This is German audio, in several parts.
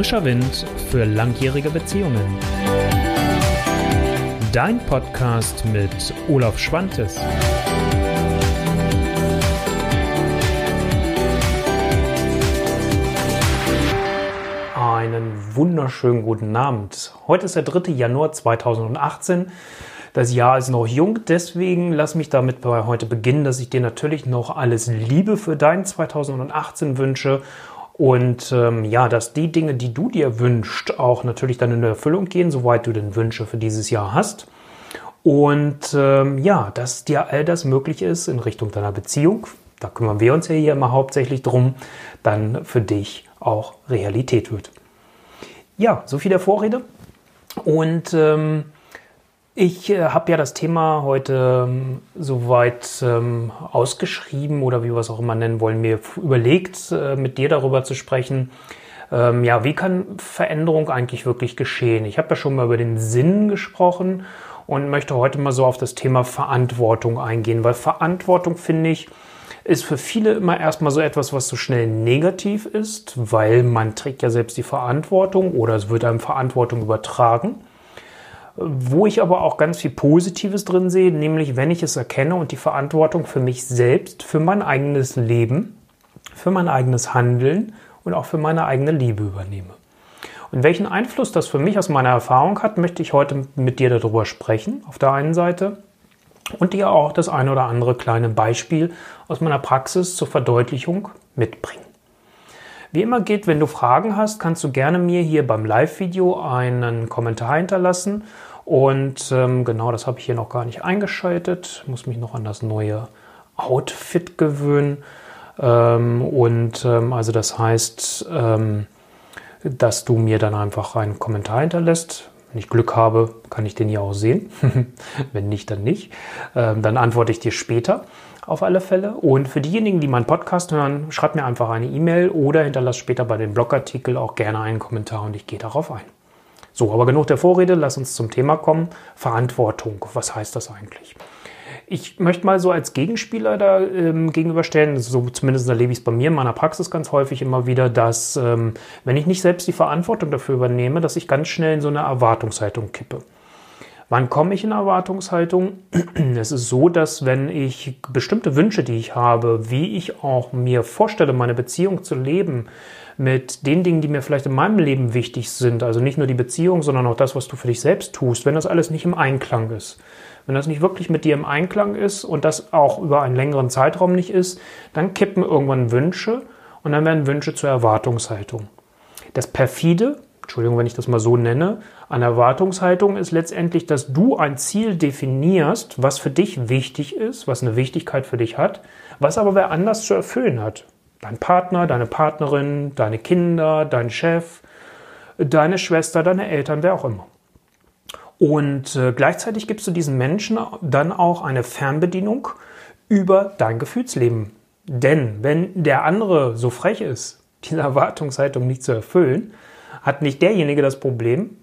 Frischer Wind für langjährige Beziehungen. Dein Podcast mit Olaf Schwantes. Einen wunderschönen guten Abend. Heute ist der 3. Januar 2018. Das Jahr ist noch jung, deswegen lass mich damit heute beginnen, dass ich dir natürlich noch alles Liebe für dein 2018 wünsche und ähm, ja, dass die Dinge, die du dir wünschst, auch natürlich dann in Erfüllung gehen, soweit du denn Wünsche für dieses Jahr hast. Und ähm, ja, dass dir all das möglich ist in Richtung deiner Beziehung, da kümmern wir uns ja hier immer hauptsächlich drum, dann für dich auch Realität wird. Ja, so viel der Vorrede. Und ähm, ich äh, habe ja das Thema heute ähm, soweit ähm, ausgeschrieben oder wie wir es auch immer nennen wollen, mir überlegt, äh, mit dir darüber zu sprechen. Ähm, ja, wie kann Veränderung eigentlich wirklich geschehen? Ich habe ja schon mal über den Sinn gesprochen und möchte heute mal so auf das Thema Verantwortung eingehen, weil Verantwortung finde ich ist für viele immer erstmal so etwas, was so schnell negativ ist, weil man trägt ja selbst die Verantwortung oder es wird einem Verantwortung übertragen wo ich aber auch ganz viel Positives drin sehe, nämlich wenn ich es erkenne und die Verantwortung für mich selbst, für mein eigenes Leben, für mein eigenes Handeln und auch für meine eigene Liebe übernehme. Und welchen Einfluss das für mich aus meiner Erfahrung hat, möchte ich heute mit dir darüber sprechen, auf der einen Seite, und dir auch das eine oder andere kleine Beispiel aus meiner Praxis zur Verdeutlichung mitbringen. Wie immer geht, wenn du Fragen hast, kannst du gerne mir hier beim Live-Video einen Kommentar hinterlassen und ähm, genau, das habe ich hier noch gar nicht eingeschaltet. Muss mich noch an das neue Outfit gewöhnen. Ähm, und ähm, also das heißt, ähm, dass du mir dann einfach einen Kommentar hinterlässt. Wenn ich Glück habe, kann ich den hier auch sehen. Wenn nicht, dann nicht. Ähm, dann antworte ich dir später auf alle Fälle. Und für diejenigen, die meinen Podcast hören, schreib mir einfach eine E-Mail oder hinterlass später bei dem Blogartikel auch gerne einen Kommentar und ich gehe darauf ein. So, aber genug der Vorrede, lass uns zum Thema kommen. Verantwortung, was heißt das eigentlich? Ich möchte mal so als Gegenspieler da ähm, gegenüberstellen, so zumindest erlebe ich es bei mir in meiner Praxis ganz häufig immer wieder, dass ähm, wenn ich nicht selbst die Verantwortung dafür übernehme, dass ich ganz schnell in so eine Erwartungshaltung kippe. Wann komme ich in Erwartungshaltung? Es ist so, dass wenn ich bestimmte Wünsche, die ich habe, wie ich auch mir vorstelle, meine Beziehung zu leben, mit den Dingen, die mir vielleicht in meinem Leben wichtig sind, also nicht nur die Beziehung, sondern auch das, was du für dich selbst tust, wenn das alles nicht im Einklang ist, wenn das nicht wirklich mit dir im Einklang ist und das auch über einen längeren Zeitraum nicht ist, dann kippen irgendwann Wünsche und dann werden Wünsche zur Erwartungshaltung. Das perfide, Entschuldigung, wenn ich das mal so nenne, an Erwartungshaltung ist letztendlich, dass du ein Ziel definierst, was für dich wichtig ist, was eine Wichtigkeit für dich hat, was aber wer anders zu erfüllen hat. Dein Partner, deine Partnerin, deine Kinder, dein Chef, deine Schwester, deine Eltern, wer auch immer. Und äh, gleichzeitig gibst du diesen Menschen dann auch eine Fernbedienung über dein Gefühlsleben. Denn wenn der andere so frech ist, diese Erwartungshaltung nicht zu erfüllen, hat nicht derjenige das Problem,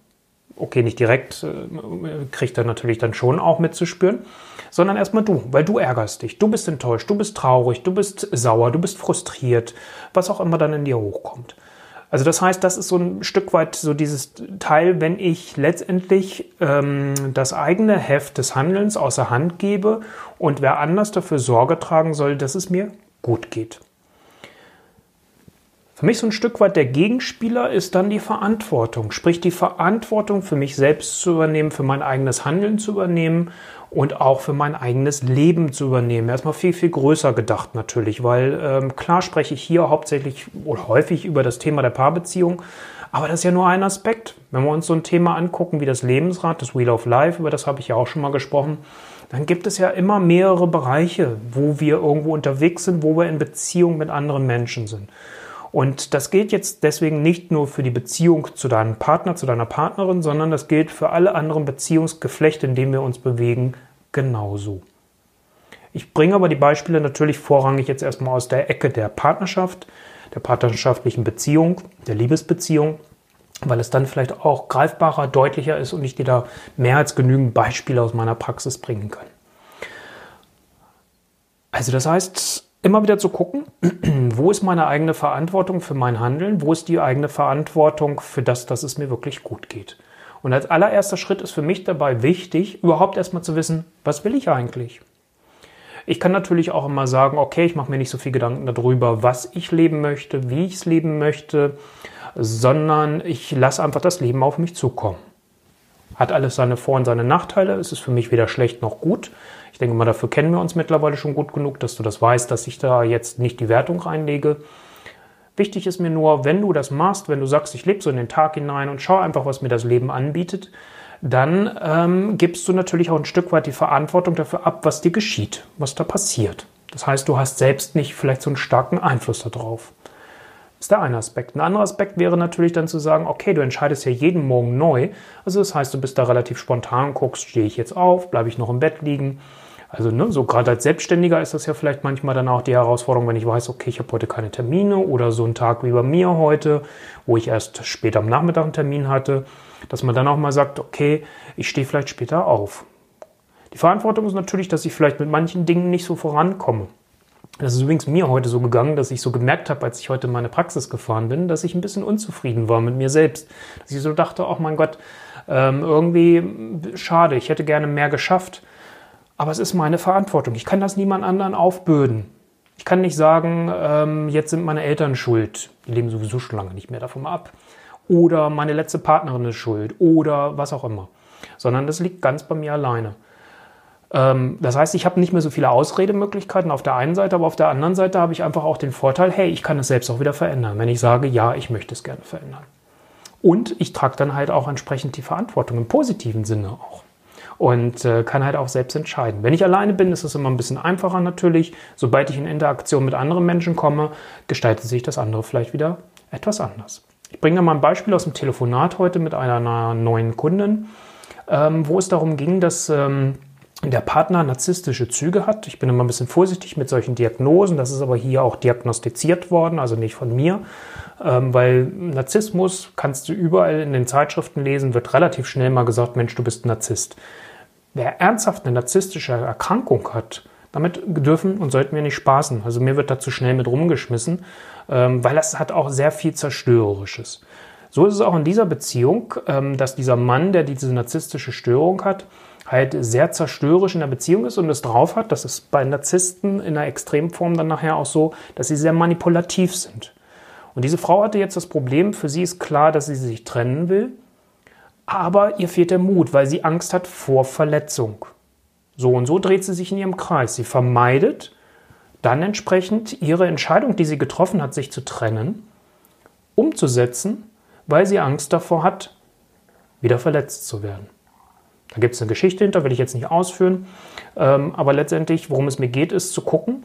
okay, nicht direkt, äh, kriegt er natürlich dann schon auch mitzuspüren, sondern erstmal du, weil du ärgerst dich, du bist enttäuscht, du bist traurig, du bist sauer, du bist frustriert, was auch immer dann in dir hochkommt. Also das heißt, das ist so ein Stück weit so dieses Teil, wenn ich letztendlich ähm, das eigene Heft des Handelns außer Hand gebe und wer anders dafür Sorge tragen soll, dass es mir gut geht. Für mich so ein Stück weit der Gegenspieler ist dann die Verantwortung, sprich die Verantwortung für mich selbst zu übernehmen, für mein eigenes Handeln zu übernehmen und auch für mein eigenes Leben zu übernehmen. Erstmal viel, viel größer gedacht natürlich, weil ähm, klar spreche ich hier hauptsächlich oder häufig über das Thema der Paarbeziehung, aber das ist ja nur ein Aspekt. Wenn wir uns so ein Thema angucken wie das Lebensrad, das Wheel of Life, über das habe ich ja auch schon mal gesprochen, dann gibt es ja immer mehrere Bereiche, wo wir irgendwo unterwegs sind, wo wir in Beziehung mit anderen Menschen sind. Und das gilt jetzt deswegen nicht nur für die Beziehung zu deinem Partner, zu deiner Partnerin, sondern das gilt für alle anderen Beziehungsgeflechte, in denen wir uns bewegen, genauso. Ich bringe aber die Beispiele natürlich vorrangig jetzt erstmal aus der Ecke der Partnerschaft, der partnerschaftlichen Beziehung, der Liebesbeziehung, weil es dann vielleicht auch greifbarer, deutlicher ist und ich dir da mehr als genügend Beispiele aus meiner Praxis bringen kann. Also das heißt, immer wieder zu gucken, wo ist meine eigene Verantwortung für mein Handeln, wo ist die eigene Verantwortung für das, dass es mir wirklich gut geht. Und als allererster Schritt ist für mich dabei wichtig, überhaupt erstmal zu wissen, was will ich eigentlich? Ich kann natürlich auch immer sagen, okay, ich mache mir nicht so viel Gedanken darüber, was ich leben möchte, wie ich es leben möchte, sondern ich lasse einfach das Leben auf mich zukommen. Hat alles seine Vor- und seine Nachteile. Es ist für mich weder schlecht noch gut. Ich denke mal, dafür kennen wir uns mittlerweile schon gut genug, dass du das weißt, dass ich da jetzt nicht die Wertung reinlege. Wichtig ist mir nur, wenn du das machst, wenn du sagst, ich lebe so in den Tag hinein und schau einfach, was mir das Leben anbietet, dann ähm, gibst du natürlich auch ein Stück weit die Verantwortung dafür ab, was dir geschieht, was da passiert. Das heißt, du hast selbst nicht vielleicht so einen starken Einfluss darauf. Das ist der eine Aspekt. Ein anderer Aspekt wäre natürlich dann zu sagen, okay, du entscheidest ja jeden Morgen neu. Also das heißt, du bist da relativ spontan, guckst, stehe ich jetzt auf, bleibe ich noch im Bett liegen. Also ne, so gerade als Selbstständiger ist das ja vielleicht manchmal dann auch die Herausforderung, wenn ich weiß, okay, ich habe heute keine Termine oder so einen Tag wie bei mir heute, wo ich erst später am Nachmittag einen Termin hatte, dass man dann auch mal sagt, okay, ich stehe vielleicht später auf. Die Verantwortung ist natürlich, dass ich vielleicht mit manchen Dingen nicht so vorankomme. Das ist übrigens mir heute so gegangen, dass ich so gemerkt habe, als ich heute in meine Praxis gefahren bin, dass ich ein bisschen unzufrieden war mit mir selbst. Dass ich so dachte, oh mein Gott, ähm, irgendwie schade, ich hätte gerne mehr geschafft. Aber es ist meine Verantwortung. Ich kann das niemand anderen aufbürden. Ich kann nicht sagen, ähm, jetzt sind meine Eltern schuld. Die leben sowieso schon lange nicht mehr davon ab. Oder meine letzte Partnerin ist schuld. Oder was auch immer. Sondern das liegt ganz bei mir alleine. Ähm, das heißt, ich habe nicht mehr so viele Ausredemöglichkeiten auf der einen Seite, aber auf der anderen Seite habe ich einfach auch den Vorteil, hey, ich kann es selbst auch wieder verändern, wenn ich sage, ja, ich möchte es gerne verändern. Und ich trage dann halt auch entsprechend die Verantwortung im positiven Sinne auch. Und äh, kann halt auch selbst entscheiden. Wenn ich alleine bin, ist es immer ein bisschen einfacher natürlich. Sobald ich in Interaktion mit anderen Menschen komme, gestaltet sich das andere vielleicht wieder etwas anders. Ich bringe mal ein Beispiel aus dem Telefonat heute mit einer neuen Kundin, ähm, wo es darum ging, dass ähm, der Partner narzisstische Züge hat. Ich bin immer ein bisschen vorsichtig mit solchen Diagnosen. Das ist aber hier auch diagnostiziert worden, also nicht von mir, ähm, weil Narzissmus kannst du überall in den Zeitschriften lesen, wird relativ schnell mal gesagt, Mensch, du bist Narzisst. Wer ernsthaft eine narzisstische Erkrankung hat, damit dürfen und sollten wir nicht spaßen. Also mir wird da zu schnell mit rumgeschmissen, ähm, weil das hat auch sehr viel Zerstörerisches. So ist es auch in dieser Beziehung, ähm, dass dieser Mann, der diese narzisstische Störung hat, halt sehr zerstörerisch in der Beziehung ist und es drauf hat. Das ist bei Narzissten in der Extremform dann nachher auch so, dass sie sehr manipulativ sind. Und diese Frau hatte jetzt das Problem, für sie ist klar, dass sie sich trennen will, aber ihr fehlt der Mut, weil sie Angst hat vor Verletzung. So und so dreht sie sich in ihrem Kreis. Sie vermeidet dann entsprechend ihre Entscheidung, die sie getroffen hat, sich zu trennen, umzusetzen, weil sie Angst davor hat, wieder verletzt zu werden. Da gibt es eine Geschichte hinter, will ich jetzt nicht ausführen. Ähm, aber letztendlich, worum es mir geht, ist zu gucken.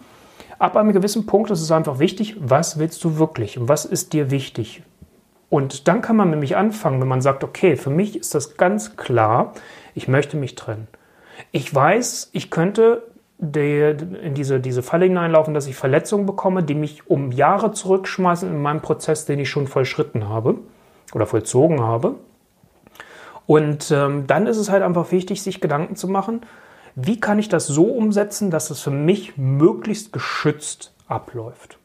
Ab einem gewissen Punkt ist es einfach wichtig, was willst du wirklich und was ist dir wichtig? Und dann kann man nämlich anfangen, wenn man sagt, okay, für mich ist das ganz klar, ich möchte mich trennen. Ich weiß, ich könnte in diese, diese Falle hineinlaufen, dass ich Verletzungen bekomme, die mich um Jahre zurückschmeißen in meinem Prozess, den ich schon vollschritten habe oder vollzogen habe. Und ähm, dann ist es halt einfach wichtig, sich Gedanken zu machen, wie kann ich das so umsetzen, dass es für mich möglichst geschützt abläuft.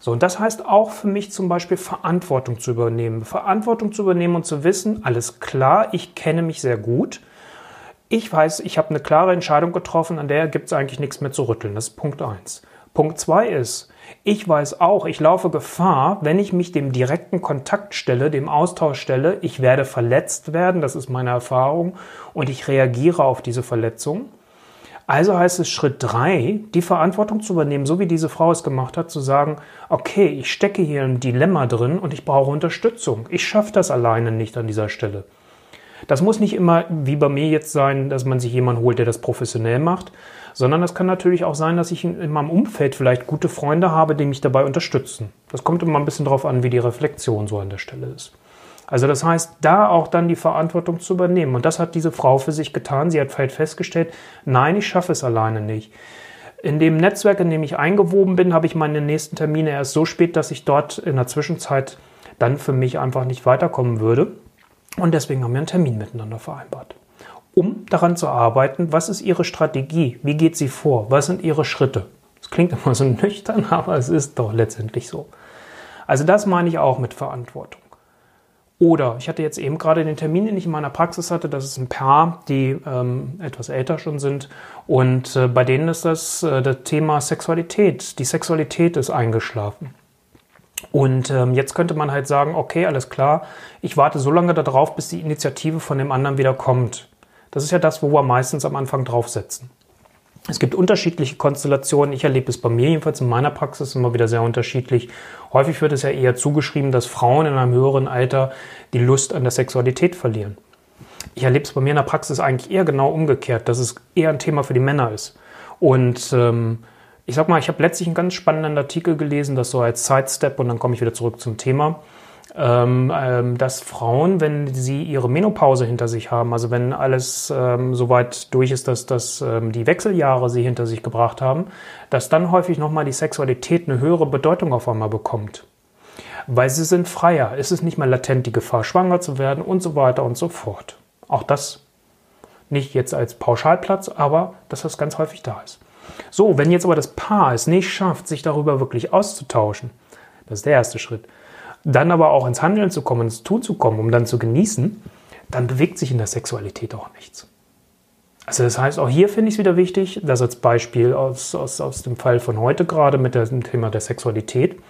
So, und das heißt auch für mich zum Beispiel Verantwortung zu übernehmen. Verantwortung zu übernehmen und zu wissen, alles klar, ich kenne mich sehr gut. Ich weiß, ich habe eine klare Entscheidung getroffen, an der gibt es eigentlich nichts mehr zu rütteln. Das ist Punkt 1. Punkt 2 ist, ich weiß auch, ich laufe Gefahr, wenn ich mich dem direkten Kontakt stelle, dem Austausch stelle, ich werde verletzt werden, das ist meine Erfahrung, und ich reagiere auf diese Verletzung. Also heißt es Schritt drei, die Verantwortung zu übernehmen, so wie diese Frau es gemacht hat, zu sagen, okay, ich stecke hier im Dilemma drin und ich brauche Unterstützung. Ich schaffe das alleine nicht an dieser Stelle. Das muss nicht immer wie bei mir jetzt sein, dass man sich jemanden holt, der das professionell macht, sondern es kann natürlich auch sein, dass ich in meinem Umfeld vielleicht gute Freunde habe, die mich dabei unterstützen. Das kommt immer ein bisschen darauf an, wie die Reflexion so an der Stelle ist. Also das heißt, da auch dann die Verantwortung zu übernehmen. Und das hat diese Frau für sich getan. Sie hat halt festgestellt, nein, ich schaffe es alleine nicht. In dem Netzwerk, in dem ich eingewoben bin, habe ich meine nächsten Termine erst so spät, dass ich dort in der Zwischenzeit dann für mich einfach nicht weiterkommen würde. Und deswegen haben wir einen Termin miteinander vereinbart. Um daran zu arbeiten, was ist Ihre Strategie? Wie geht sie vor? Was sind Ihre Schritte? Es klingt immer so nüchtern, aber es ist doch letztendlich so. Also das meine ich auch mit Verantwortung. Oder ich hatte jetzt eben gerade den Termin, den ich in meiner Praxis hatte, das ist ein Paar, die ähm, etwas älter schon sind. Und äh, bei denen ist das äh, das Thema Sexualität. Die Sexualität ist eingeschlafen. Und ähm, jetzt könnte man halt sagen, okay, alles klar, ich warte so lange darauf, bis die Initiative von dem anderen wieder kommt. Das ist ja das, wo wir meistens am Anfang draufsetzen. Es gibt unterschiedliche Konstellationen. Ich erlebe es bei mir jedenfalls in meiner Praxis immer wieder sehr unterschiedlich. Häufig wird es ja eher zugeschrieben, dass Frauen in einem höheren Alter die Lust an der Sexualität verlieren. Ich erlebe es bei mir in der Praxis eigentlich eher genau umgekehrt, dass es eher ein Thema für die Männer ist. Und ähm, ich sag mal, ich habe letztlich einen ganz spannenden Artikel gelesen, das so als Sidestep und dann komme ich wieder zurück zum Thema dass Frauen, wenn sie ihre Menopause hinter sich haben, also wenn alles ähm, so weit durch ist, dass, dass ähm, die Wechseljahre sie hinter sich gebracht haben, dass dann häufig nochmal die Sexualität eine höhere Bedeutung auf einmal bekommt. Weil sie sind freier, es ist nicht mehr latent die Gefahr, schwanger zu werden und so weiter und so fort. Auch das nicht jetzt als Pauschalplatz, aber dass das ganz häufig da ist. So, wenn jetzt aber das Paar es nicht schafft, sich darüber wirklich auszutauschen, das ist der erste Schritt, dann aber auch ins Handeln zu kommen, ins Tun zu kommen, um dann zu genießen, dann bewegt sich in der Sexualität auch nichts. Also das heißt, auch hier finde ich es wieder wichtig, das als Beispiel aus, aus, aus dem Fall von heute gerade mit dem Thema der Sexualität.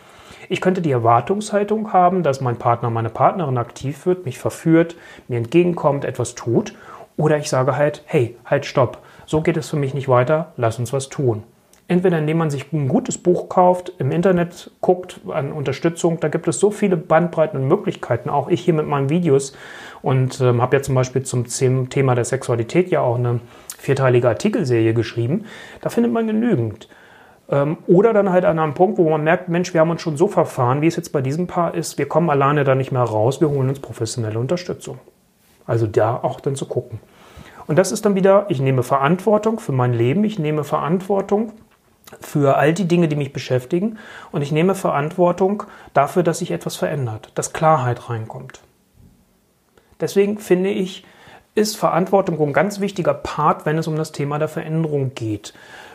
Ich könnte die Erwartungshaltung haben, dass mein Partner, meine Partnerin aktiv wird, mich verführt, mir entgegenkommt, etwas tut. Oder ich sage halt, hey, halt, stopp. So geht es für mich nicht weiter, lass uns was tun. Entweder indem man sich ein gutes Buch kauft, im Internet guckt an Unterstützung, da gibt es so viele Bandbreiten und Möglichkeiten, auch ich hier mit meinen Videos und ähm, habe ja zum Beispiel zum Thema der Sexualität ja auch eine vierteilige Artikelserie geschrieben, da findet man genügend. Ähm, oder dann halt an einem Punkt, wo man merkt, Mensch, wir haben uns schon so verfahren, wie es jetzt bei diesem Paar ist, wir kommen alleine da nicht mehr raus, wir holen uns professionelle Unterstützung. Also da auch dann zu gucken. Und das ist dann wieder, ich nehme Verantwortung für mein Leben, ich nehme Verantwortung für all die Dinge, die mich beschäftigen und ich nehme Verantwortung dafür, dass sich etwas verändert, dass Klarheit reinkommt. Deswegen finde ich, ist Verantwortung ein ganz wichtiger Part, wenn es um das Thema der Veränderung geht.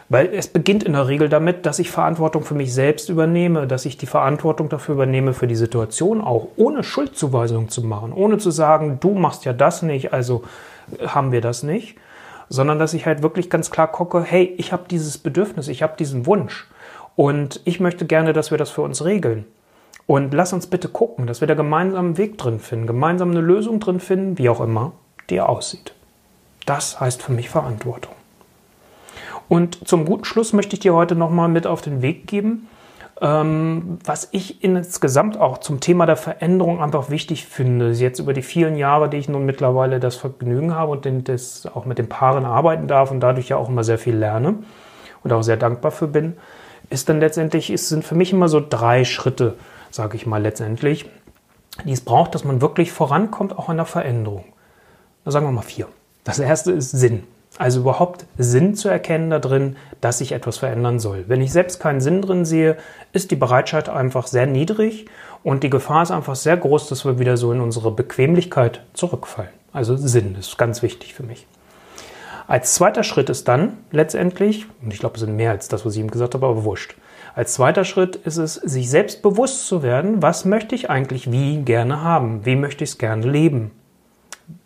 Weil es beginnt in der Regel damit, dass ich Verantwortung für mich selbst übernehme, dass ich die Verantwortung dafür übernehme für die Situation auch, ohne Schuldzuweisung zu machen, ohne zu sagen, du machst ja das nicht, also haben wir das nicht, sondern dass ich halt wirklich ganz klar gucke, hey, ich habe dieses Bedürfnis, ich habe diesen Wunsch und ich möchte gerne, dass wir das für uns regeln. Und lass uns bitte gucken, dass wir da gemeinsam einen Weg drin finden, gemeinsam eine Lösung drin finden, wie auch immer die aussieht. Das heißt für mich Verantwortung. Und zum guten Schluss möchte ich dir heute nochmal mit auf den Weg geben, was ich insgesamt auch zum Thema der Veränderung einfach wichtig finde, jetzt über die vielen Jahre, die ich nun mittlerweile das Vergnügen habe und das auch mit den Paaren arbeiten darf und dadurch ja auch immer sehr viel lerne und auch sehr dankbar für bin, ist dann letztendlich, es sind für mich immer so drei Schritte, sage ich mal letztendlich, die es braucht, dass man wirklich vorankommt, auch an der Veränderung. Da sagen wir mal vier. Das erste ist Sinn. Also überhaupt Sinn zu erkennen da drin, dass sich etwas verändern soll. Wenn ich selbst keinen Sinn drin sehe, ist die Bereitschaft einfach sehr niedrig und die Gefahr ist einfach sehr groß, dass wir wieder so in unsere Bequemlichkeit zurückfallen. Also Sinn ist ganz wichtig für mich. Als zweiter Schritt ist dann letztendlich, und ich glaube, es sind mehr als das, was ich ihm gesagt habe, aber wurscht. Als zweiter Schritt ist es, sich selbst bewusst zu werden, was möchte ich eigentlich wie gerne haben? Wie möchte ich es gerne leben?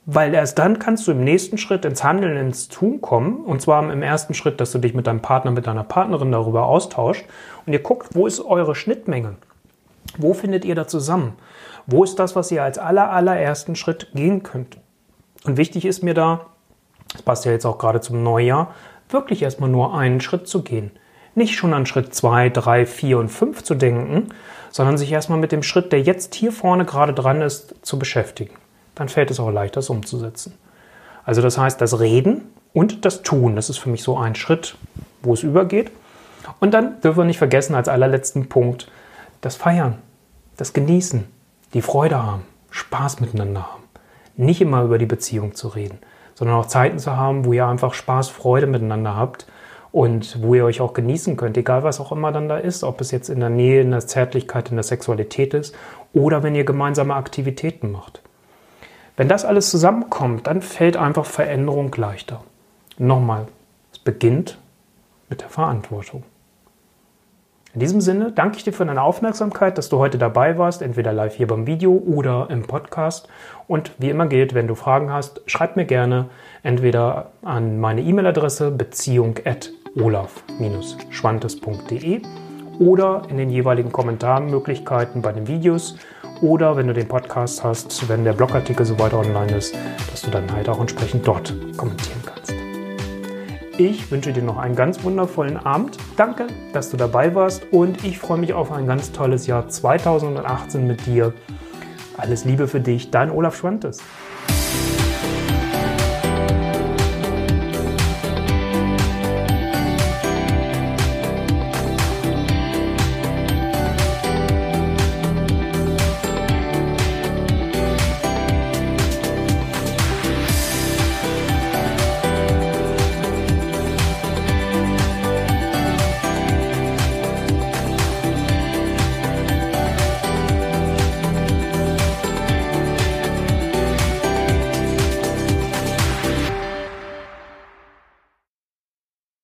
Weil erst dann kannst du im nächsten Schritt ins Handeln, ins Tun kommen. Und zwar im ersten Schritt, dass du dich mit deinem Partner, mit deiner Partnerin darüber austauscht und ihr guckt, wo ist eure Schnittmenge? Wo findet ihr da zusammen? Wo ist das, was ihr als aller, allerersten Schritt gehen könnt? Und wichtig ist mir da, das passt ja jetzt auch gerade zum Neujahr, wirklich erstmal nur einen Schritt zu gehen. Nicht schon an Schritt zwei, drei, vier und fünf zu denken, sondern sich erstmal mit dem Schritt, der jetzt hier vorne gerade dran ist, zu beschäftigen dann fällt es auch leichter, es umzusetzen. Also das heißt, das Reden und das Tun, das ist für mich so ein Schritt, wo es übergeht. Und dann dürfen wir nicht vergessen, als allerletzten Punkt, das Feiern, das Genießen, die Freude haben, Spaß miteinander haben. Nicht immer über die Beziehung zu reden, sondern auch Zeiten zu haben, wo ihr einfach Spaß, Freude miteinander habt und wo ihr euch auch genießen könnt, egal was auch immer dann da ist, ob es jetzt in der Nähe, in der Zärtlichkeit, in der Sexualität ist oder wenn ihr gemeinsame Aktivitäten macht. Wenn das alles zusammenkommt, dann fällt einfach Veränderung leichter. Nochmal, es beginnt mit der Verantwortung. In diesem Sinne danke ich dir für deine Aufmerksamkeit, dass du heute dabei warst, entweder live hier beim Video oder im Podcast. Und wie immer gilt, wenn du Fragen hast, schreib mir gerne entweder an meine E-Mail-Adresse beziehung at olaf-schwantes.de oder in den jeweiligen Kommentarmöglichkeiten bei den Videos oder wenn du den Podcast hast, wenn der Blogartikel so weiter online ist, dass du dann halt auch entsprechend dort kommentieren kannst. Ich wünsche dir noch einen ganz wundervollen Abend. Danke, dass du dabei warst und ich freue mich auf ein ganz tolles Jahr 2018 mit dir. Alles Liebe für dich, dein Olaf Schwantes.